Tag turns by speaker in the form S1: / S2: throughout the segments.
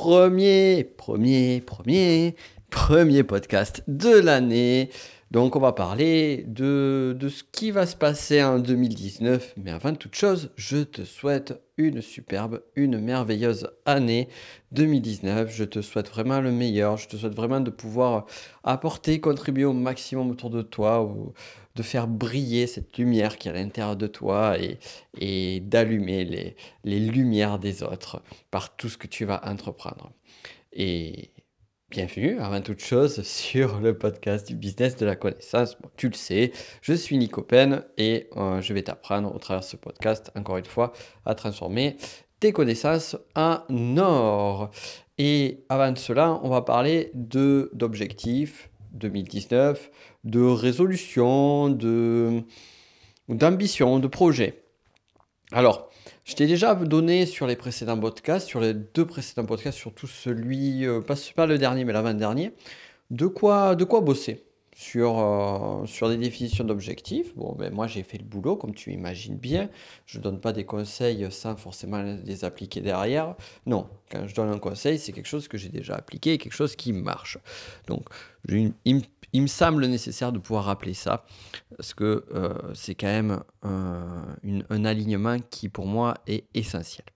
S1: premier, premier, premier, premier podcast de l'année. Donc on va parler de, ce qui va se passer en 2019. Mais avant toute chose, je te souhaite une superbe, une merveilleuse année 2019. Je te souhaite vraiment le meilleur. Je te souhaite vraiment de pouvoir apporter, contribuer au maximum autour de toi, ou de faire briller cette lumière qui est à l'intérieur de toi et, et d'allumer les, les lumières des autres par tout ce que tu vas entreprendre. Et Bienvenue avant toute chose sur le podcast du business de la connaissance. tu le sais, je suis Nico Pen et euh, je vais t'apprendre au travers de ce podcast, encore une fois, à transformer tes connaissances en or. Et avant cela, on va parler d'objectifs 2019, de résolutions, de d'ambition, de projets. Alors, je t'ai déjà donné sur les précédents podcasts, sur les deux précédents podcasts, surtout celui, euh, pas, le dernier, mais l'avant-dernier, de quoi, de quoi bosser sur, euh, sur des définitions d'objectifs. Bon, ben, moi j'ai fait le boulot, comme tu imagines bien. Je ne donne pas des conseils sans forcément les appliquer derrière. Non, quand je donne un conseil, c'est quelque chose que j'ai déjà appliqué, quelque chose qui marche. Donc, il, il, me semble nécessaire de pouvoir rappeler ça, parce que euh, c'est quand même un alignement qui pour moi est essentiel.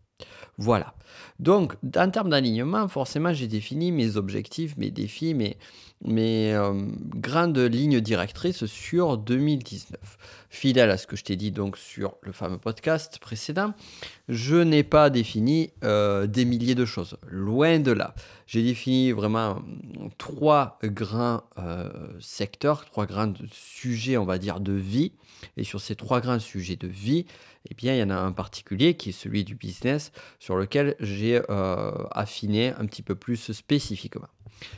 S1: Voilà. Donc, en termes d'alignement, forcément, j'ai défini mes objectifs, mes défis, mes, mes euh, grandes lignes directrices sur 2019. Fidèle à ce que je t'ai dit donc sur le fameux podcast précédent, je n'ai pas défini euh, des milliers de choses. Loin de là. J'ai défini vraiment trois grands euh, secteurs, trois grands sujets, on va dire, de vie. Et sur ces trois grands sujets de vie, eh bien, il y en a un particulier qui est celui du business sur lequel j'ai euh, affiné un petit peu plus spécifiquement.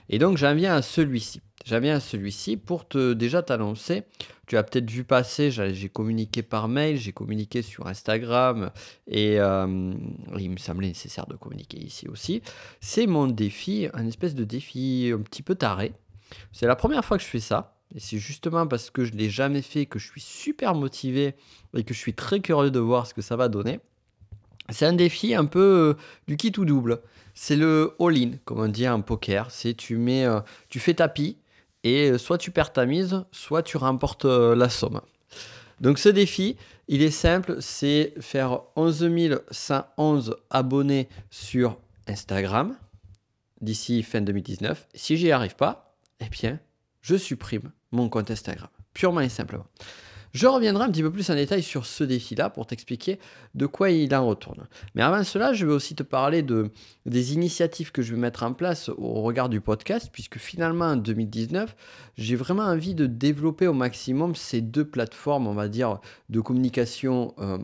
S1: Et donc, j'en viens à celui-ci. J'en viens à celui-ci pour te déjà t'annoncer. Tu as peut-être vu passer, j'ai communiqué par mail, j'ai communiqué sur Instagram et euh, il me semblait nécessaire de communiquer ici aussi. C'est mon défi, un espèce de défi un petit peu taré. C'est la première fois que je fais ça. Et c'est justement parce que je ne l'ai jamais fait que je suis super motivé et que je suis très curieux de voir ce que ça va donner. C'est un défi un peu euh, du kit ou double. C'est le all-in, comme on dit en poker. C'est tu euh, tu fais tapis et euh, soit tu perds ta mise, soit tu remportes la somme. Donc ce défi, il est simple, c'est faire 11 111 abonnés sur Instagram d'ici fin 2019. Si j'y arrive pas, eh bien, je supprime mon compte Instagram. Purement et simplement. Je reviendrai un petit peu plus en détail sur ce défi-là pour t'expliquer de quoi il en retourne. Mais avant cela, je vais aussi te parler de, des initiatives que je vais mettre en place au regard du podcast, puisque finalement en 2019, j'ai vraiment envie de développer au maximum ces deux plateformes, on va dire, de communication, euh,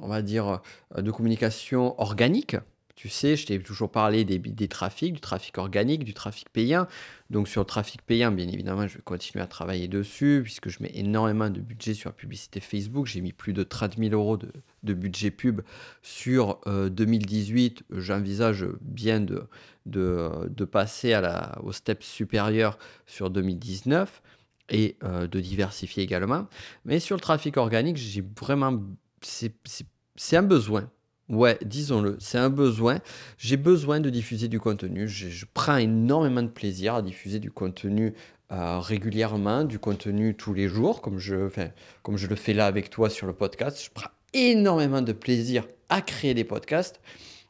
S1: on va dire, euh, de communication organique, tu sais, je t'ai toujours parlé des, trafics, du trafic organique, du trafic payant. Donc sur le trafic payant, bien évidemment, je vais continuer à travailler dessus, puisque je mets énormément de budget sur la publicité Facebook. J'ai mis plus de 30 000 euros de, budget pub sur 2018. Euh, J'envisage bien de, passer au step supérieur sur 2019 et euh, de diversifier également. Mais sur le trafic organique, j'ai vraiment... C'est un besoin Ouais, disons-le, c'est un besoin. J'ai besoin de diffuser du contenu. Je, prends énormément de plaisir à diffuser du contenu euh, régulièrement, du contenu tous les jours, comme je, comme je le fais là avec toi sur le podcast. Je prends énormément de plaisir à créer des podcasts.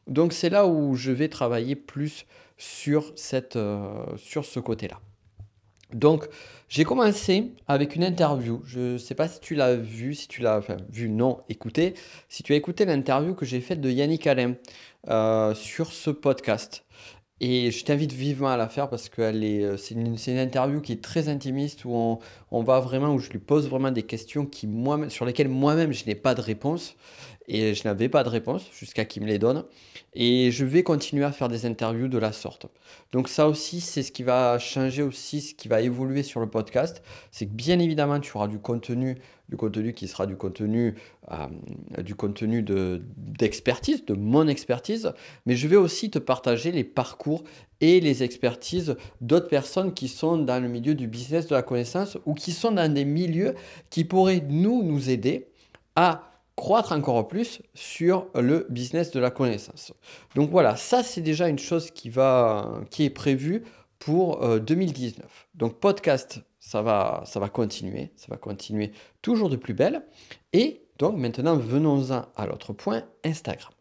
S1: Donc c'est là où je vais travailler plus sur, cette, euh, sur ce côté-là. Donc, j'ai commencé avec une interview. Je ne sais pas si tu l'as vu, si tu l'as vu, non, écouté. Si tu as écouté l'interview que j'ai faite de Yannick Alain euh, sur ce podcast. Et je t'invite vivement à la faire parce que euh, c'est une, une, interview qui est très intimiste où on, on, va vraiment, où je lui pose vraiment des questions qui, moi, sur lesquelles moi-même je n'ai pas de réponse et je n'avais pas de réponse jusqu'à qu'il me les donne. Et je vais continuer à faire des interviews de la sorte. Donc ça aussi, c'est ce qui va changer aussi, ce qui va évoluer sur le podcast. C'est que bien évidemment, tu auras du contenu, du contenu qui sera du contenu, euh, du contenu d'expertise, de, de mon expertise, mais je vais aussi te partager les parcours et les expertises d'autres personnes qui sont dans le milieu du business de la connaissance ou qui sont dans des milieux qui pourraient nous, nous aider à croître encore plus sur le business de la connaissance. Donc voilà, ça c'est déjà une chose qui, va, qui est prévue pour 2019. Euh, Donc podcast, ça va, ça va continuer, ça va continuer toujours de plus belle. Et donc maintenant, venons-en à l'autre point, Instagram.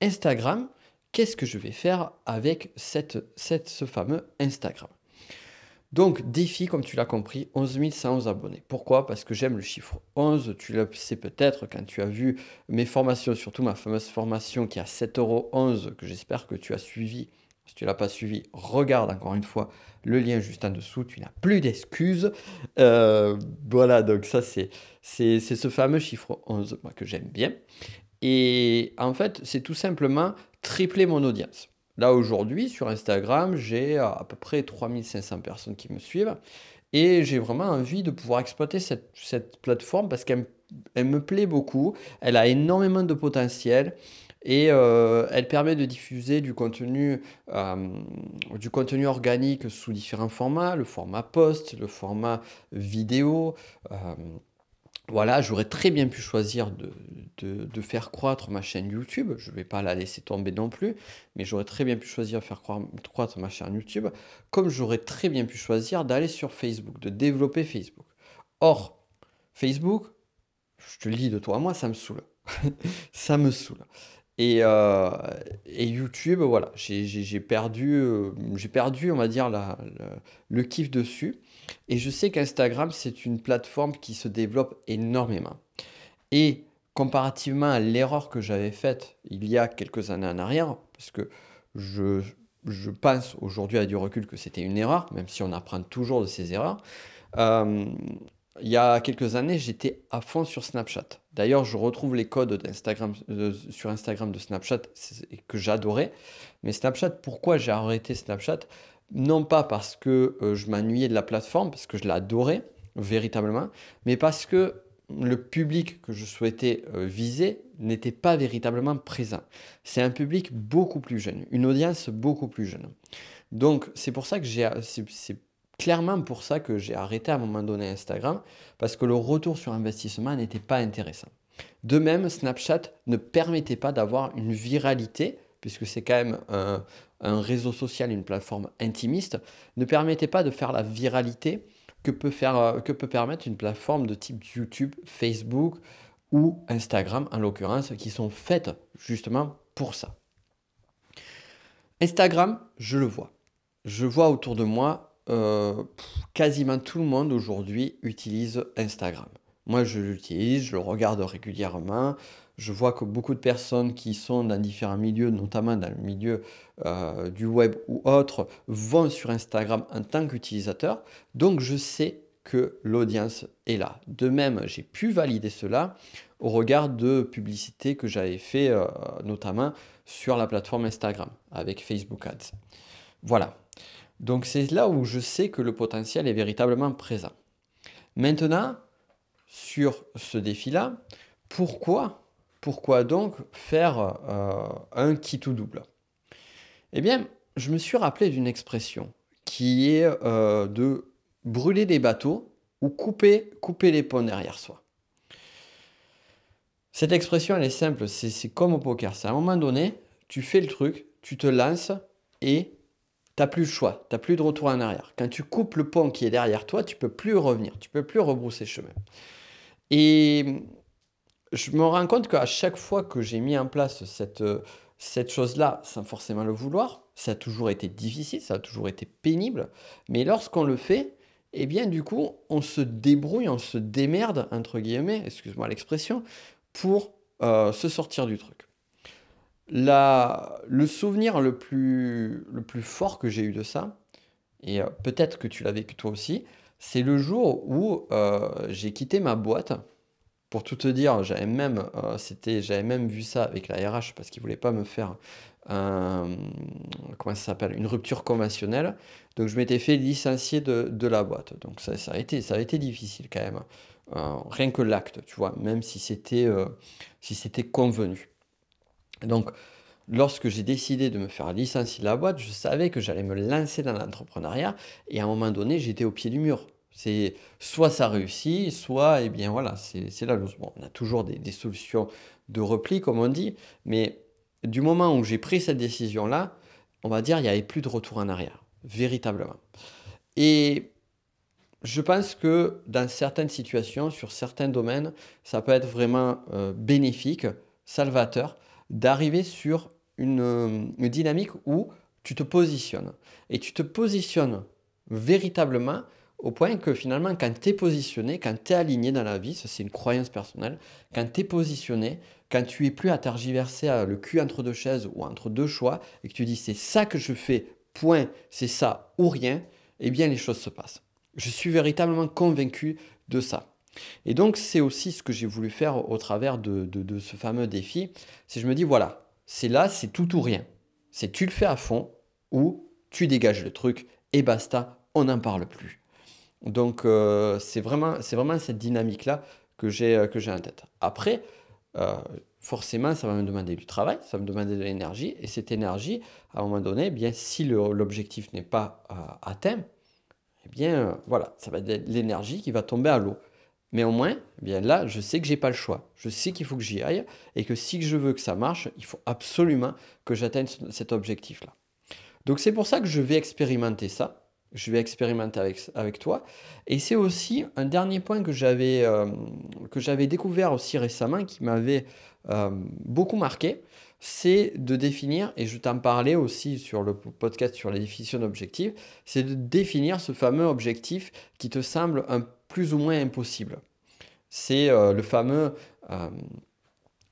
S1: Instagram, qu'est-ce que je vais faire avec cette, ce fameux Instagram? Donc, défi, comme tu l'as compris, 11 111 abonnés. Pourquoi? Parce que j'aime le chiffre 11. Tu le sais peut-être quand tu as vu mes formations, surtout ma fameuse formation qui a 7,11 euros, que j'espère que tu as suivi. Si tu ne l'as pas suivi, regarde encore une fois le lien juste en dessous. Tu n'as plus d'excuses. Euh, voilà, donc ça, c'est, c'est, ce fameux chiffre 11 moi, que j'aime bien. Et en fait, c'est tout simplement tripler mon audience. Là, aujourd'hui, sur Instagram, j'ai à peu près 3500 personnes qui me suivent. Et j'ai vraiment envie de pouvoir exploiter cette, plateforme parce qu'elle me plaît beaucoup. Elle a énormément de potentiel et euh, elle permet de diffuser du contenu, euh, du contenu organique sous différents formats, le format post, le format vidéo. Euh, voilà, j'aurais très bien pu choisir de, faire croître ma chaîne YouTube. Je ne vais pas la laisser tomber non plus, mais j'aurais très bien pu choisir de faire croître ma chaîne YouTube, comme j'aurais très bien pu choisir d'aller sur Facebook, de développer Facebook. Or, Facebook, je te le dis de toi à moi, ça me saoule. ça me saoule. Euh, et, YouTube, voilà, j'ai perdu, euh, j'ai perdu, on va dire, le kiff dessus. Et je sais qu'Instagram, c'est une plateforme qui se développe énormément. Et comparativement à l'erreur que j'avais faite il y a quelques années en arrière, parce que je, pense aujourd'hui à du recul que c'était une erreur, même si on apprend toujours de ces erreurs, euh, il y a quelques années, j'étais à fond sur Snapchat. D'ailleurs, je retrouve les codes d'Instagram, sur Instagram de Snapchat que j'adorais. Mais Snapchat, pourquoi j'ai arrêté Snapchat? Non pas parce que euh, je m'ennuyais de la plateforme, parce que je l'adorais véritablement, mais parce que le public que je souhaitais euh, viser n'était pas véritablement présent. C'est un public beaucoup plus jeune, une audience beaucoup plus jeune. Donc, c'est pour ça que j'ai clairement pour ça que j'ai arrêté à un moment donné Instagram, parce que le retour sur investissement n'était pas intéressant. De même, Snapchat ne permettait pas d'avoir une viralité, puisque c'est quand même un, réseau social, une plateforme intimiste, ne permettait pas de faire la viralité que peut, faire, que peut permettre une plateforme de type YouTube, Facebook ou Instagram en l'occurrence, qui sont faites justement pour ça. Instagram, je le vois. Je vois autour de moi euh, quasiment tout le monde aujourd'hui utilise Instagram. Moi, je l'utilise, je le regarde régulièrement. Je vois que beaucoup de personnes qui sont dans différents milieux, notamment dans le milieu euh, du web ou autre, vont sur Instagram en tant qu'utilisateur. Donc, je sais que l'audience est là. De même, j'ai pu valider cela au regard de publicités que j'avais fait, euh, notamment sur la plateforme Instagram avec Facebook Ads. Voilà. Donc c'est là où je sais que le potentiel est véritablement présent. Maintenant, sur ce défi-là, pourquoi, pourquoi donc faire euh, un kit ou double? Eh bien, je me suis rappelé d'une expression qui est euh, de brûler des bateaux ou couper, les ponts derrière soi. Cette expression, elle est simple, c'est comme au poker. C'est à un moment donné, tu fais le truc, tu te lances et tu n'as plus le choix, tu n'as plus de retour en arrière. Quand tu coupes le pont qui est derrière toi, tu peux plus revenir, tu peux plus rebrousser chemin. Et je me rends compte qu'à chaque fois que j'ai mis en place cette, cette chose-là, sans forcément le vouloir, ça a toujours été difficile, ça a toujours été pénible, mais lorsqu'on le fait, eh bien du coup, on se débrouille, on se démerde, entre guillemets, excuse-moi l'expression, pour euh, se sortir du truc. Le souvenir le plus, le plus fort que j'ai eu de ça, et euh, peut-être que tu l'as vécu toi aussi, c'est le jour où euh, j'ai quitté ma boîte. Pour tout te dire, j'avais même, euh, même vu ça avec la RH parce qu'ils voulaient pas me faire une rupture conventionnelle. Donc je m'étais fait licencier de, la boîte. Donc ça, ça, a été, ça a été difficile quand même. rien que l'acte, tu vois, même si c'était, si convenu. Donc, lorsque j'ai décidé de me faire licencier de la boîte, je savais que j'allais me lancer dans l'entrepreneuriat et à un moment donné, j'étais au pied du mur. C'est soit ça réussit, soit, eh bien voilà, c'est la loose. On a toujours des, des, solutions de repli, comme on dit, mais du moment où j'ai pris cette décision-là, on va dire, il n'y avait plus de retour en arrière, véritablement. Et je pense que dans certaines situations, sur certains domaines, ça peut être vraiment euh, bénéfique, salvateur, d'arriver sur une, une, dynamique où tu te positionnes. Et tu te positionnes véritablement au point que finalement, quand tu es positionné, quand tu es aligné dans la vie, ça c'est une croyance personnelle, quand tu es positionné, quand tu es plus à tergiverser le cul entre deux chaises ou entre deux choix, et que tu dis c'est ça que je fais, point, c'est ça ou rien, eh bien les choses se passent. Je suis véritablement convaincu de ça. Et donc c'est aussi ce que j'ai voulu faire au travers de, ce fameux défi, c'est je me dis voilà, c'est là, c'est tout ou rien. C'est tu le fais à fond ou tu dégages le truc et basta, on n'en parle plus. Donc euh, c'est vraiment, vraiment cette dynamique-là que j'ai euh, en tête. Après, euh, forcément, ça va me demander du travail, ça va me demander de l'énergie, et cette énergie, à un moment donné, eh bien, si l'objectif n'est pas atteint, eh bien voilà, ça va être l'énergie qui va tomber à l'eau. Mais au moins, eh bien là, je sais que j'ai pas le choix. Je sais qu'il faut que j'y aille et que si je veux que ça marche, il faut absolument que j'atteigne cet objectif-là. Donc c'est pour ça que je vais expérimenter ça je vais expérimenter avec, toi. Et c'est aussi un dernier point que j'avais euh, découvert aussi récemment, qui m'avait euh, beaucoup marqué, c'est de définir, et je t'en parlais aussi sur le podcast sur la définition d'objectif, c'est de définir ce fameux objectif qui te semble un plus ou moins impossible. C'est euh, le fameux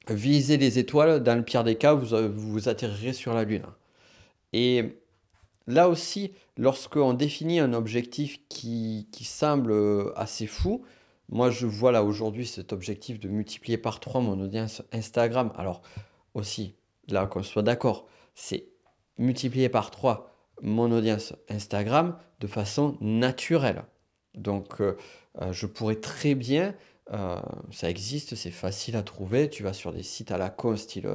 S1: viser les étoiles, dans le pire des cas, vous, vous atterrirez sur la Lune. Et Là aussi, lorsqu'on définit un objectif qui, semble euh, assez fou, moi je vois là aujourd'hui cet objectif de multiplier par 3 mon audience Instagram. Alors aussi, là qu'on soit d'accord, c'est multiplier par 3 mon audience Instagram de façon naturelle. Donc euh, euh, je pourrais très bien euh, ça existe, c'est facile à trouver. Tu vas sur des sites à la con, style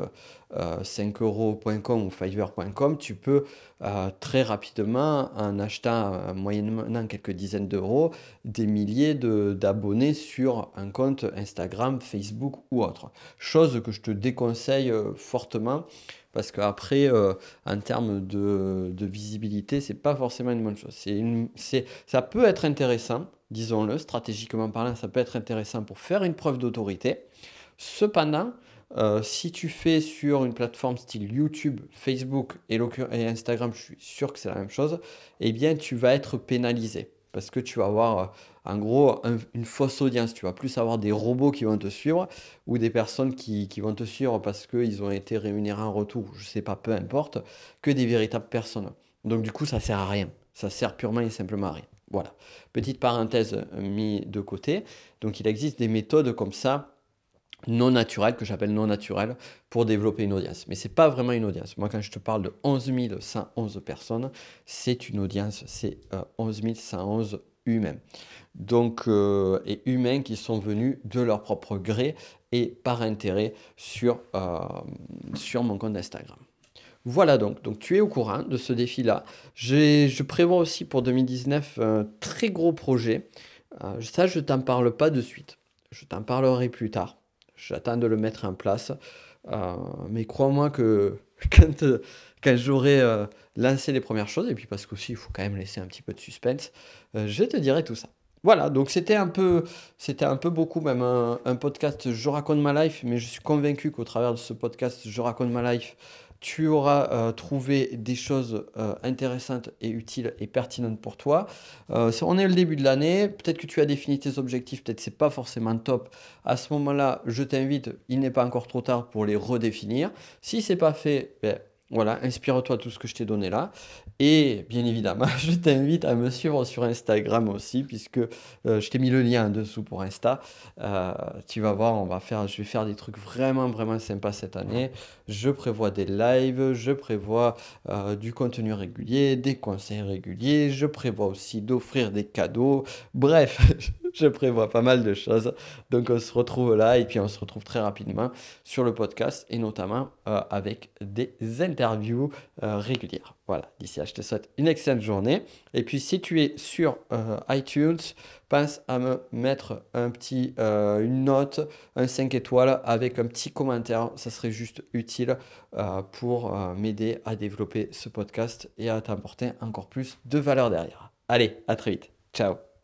S1: 5euros.com ou fiverr.com. Tu peux euh, très rapidement, en achetant moyennement quelques dizaines d'euros, des milliers d'abonnés sur un compte Instagram, Facebook ou autre. Chose que je te déconseille fortement parce qu'après, en termes de, de visibilité, c'est pas forcément une bonne chose. C'est ça peut être intéressant, disons-le, stratégiquement parlant, ça peut être intéressant pour faire une preuve d'autorité. Cependant, euh, si tu fais sur une plateforme style YouTube, Facebook et, Instagram, je suis sûr que c'est la même chose, eh bien tu vas être pénalisé parce que tu vas avoir euh, en gros une fausse audience. Tu vas plus avoir des robots qui vont te suivre ou des personnes qui, vont te suivre parce qu'ils ont été rémunérés en retour, je sais pas, peu importe, que des véritables personnes. Donc du coup, ça sert à rien. Ça sert purement et simplement à rien. Voilà. Petite parenthèse euh, mis de côté. Donc il existe des méthodes comme ça non naturelles, que j'appelle non naturelles, pour développer une audience. Mais ce n'est pas vraiment une audience. Moi, quand je te parle de 11 111 personnes, c'est une audience, c'est 11 euh, 111 humains. Donc, euh, et humains qui sont venus de leur propre gré et par intérêt sur, sur mon compte Instagram. Voilà donc, donc tu es au courant de ce défi-là. Je prévois aussi pour 2019 un très gros projet. Euh, ça, je t'en parle pas de suite. Je t'en parlerai plus tard. J'attends de le mettre en place. Euh, mais crois-moi que quand, j'aurai euh, lancé les premières choses, et puis parce qu'aussi il faut quand même laisser un petit peu de suspense, je te dirai tout ça. Voilà, donc c'était un peu, c'était un peu beaucoup même un, un, podcast Je raconte ma life, mais je suis convaincu qu'au travers de ce podcast Je raconte ma life, tu auras euh, trouvé des choses euh, intéressantes et utiles et pertinentes pour toi. Euh, on est le début de l'année, peut-être que tu as défini tes objectifs, peut-être c'est pas forcément top. À ce moment-là, je t'invite, il n'est pas encore trop tard pour les redéfinir. Si c'est pas fait, ben, voilà, inspire-toi tout ce que je t'ai donné là. Et bien évidemment, je t'invite à me suivre sur Instagram aussi, puisque euh, je t'ai mis le lien en dessous pour Insta. Euh, tu vas voir, on va faire, je vais faire des trucs vraiment, vraiment sympas cette année. Je prévois des lives, je prévois euh, du contenu régulier, des conseils réguliers, je prévois aussi d'offrir des cadeaux. Bref, je prévois pas mal de choses. Donc on se retrouve là et puis on se retrouve très rapidement sur le podcast et notamment euh, avec des interviews euh, régulières. Voilà, d'ici là, je te souhaite une excellente journée. Et puis si tu es sur euh, iTunes, pense à me mettre un petit, une note, un 5 étoiles avec un petit commentaire. Ça serait juste utile pour m'aider à développer ce podcast et à t'apporter encore plus de valeur derrière. Allez, à très vite. Ciao